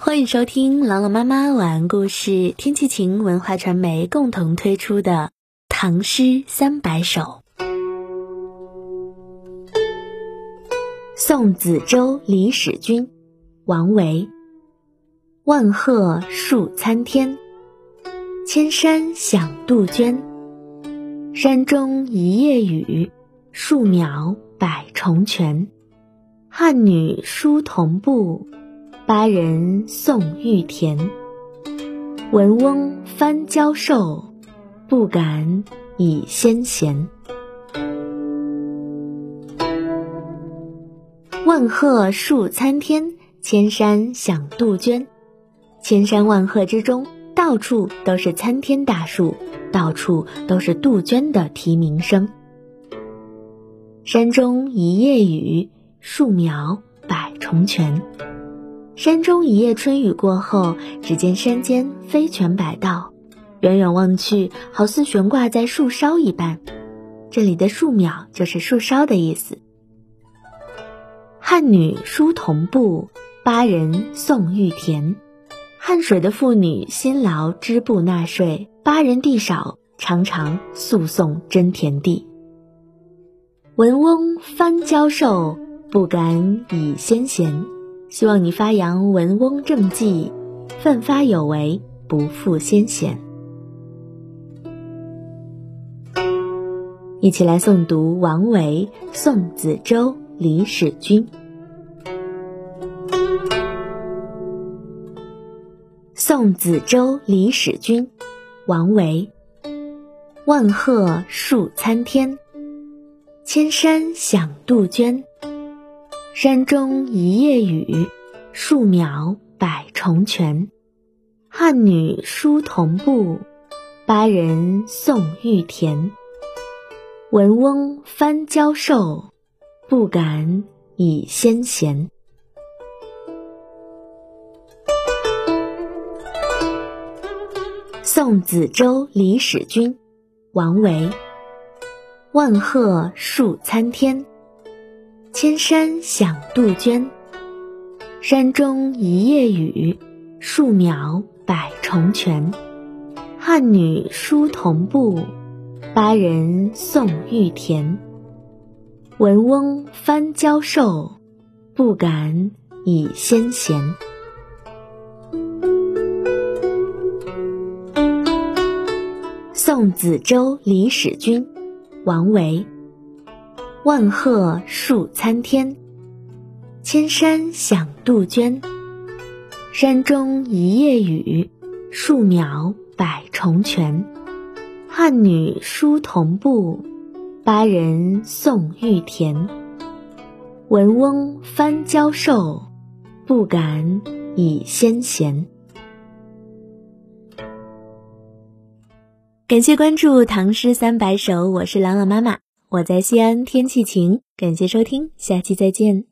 欢迎收听朗朗妈妈晚安故事，天气晴文化传媒共同推出的《唐诗三百首》。送子舟李使君，王维。万壑树参天，千山响杜鹃。山中一夜雨，树苗百重泉。汉女书童步。巴人送玉田，文翁翻交授，不敢以先贤。万壑树参天，千山响杜鹃。千山万壑之中，到处都是参天大树，到处都是杜鹃的啼鸣声。山中一夜雨，树苗百重泉。山中一夜春雨过后，只见山间飞泉百道，远远望去，好似悬挂在树梢一般。这里的树苗就是树梢的意思。汉女书同步，巴人送玉田。汉水的妇女辛劳织布纳税，巴人地少，常常诉讼争田地。文翁翻交授，不敢以先贤。希望你发扬文翁正气，奋发有为，不负先贤。一起来诵读王维《送子舟李使君》。《送子舟李使君》，王维。万壑树参天，千山响杜鹃。山中一夜雨，树苗百重泉。汉女书童步，巴人送玉田。文翁翻交授，不敢以先贤。《送子洲李使君》，王维。万壑树参天。千山响杜鹃，山中一夜雨，树苗百重泉。汉女书童步，巴人送玉田。文翁翻交授，不敢以先贤。《送子舟李使君》，王维。万壑树参天，千山响杜鹃。山中一夜雨，树苗百重泉。汉女书童步，巴人送玉田。闻翁翻交授，不敢以先贤。感谢关注《唐诗三百首》，我是朗朗妈妈。我在西安，天气晴。感谢收听，下期再见。